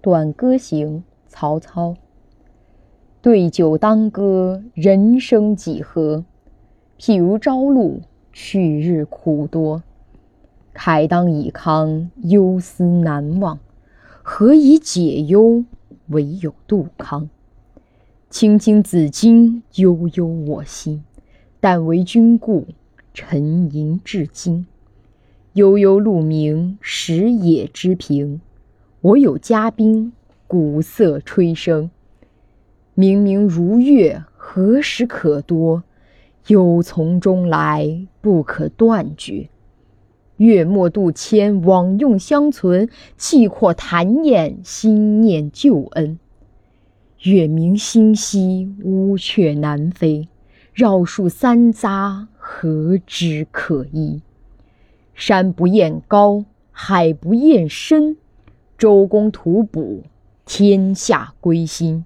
短歌行，曹操。对酒当歌，人生几何？譬如朝露，去日苦多。慨当以慷，忧思难忘。何以解忧？唯有杜康。青青子衿，悠悠我心。但为君故，沉吟至今。悠悠鹿鸣，食野之苹。我有嘉宾，鼓瑟吹笙。明明如月，何时可掇？有从中来，不可断绝。月末度迁，往用相存。气阔谈宴，心念旧恩。月明星稀，乌鹊南飞。绕树三匝，何枝可依？山不厌高，海不厌深。周公吐哺，天下归心。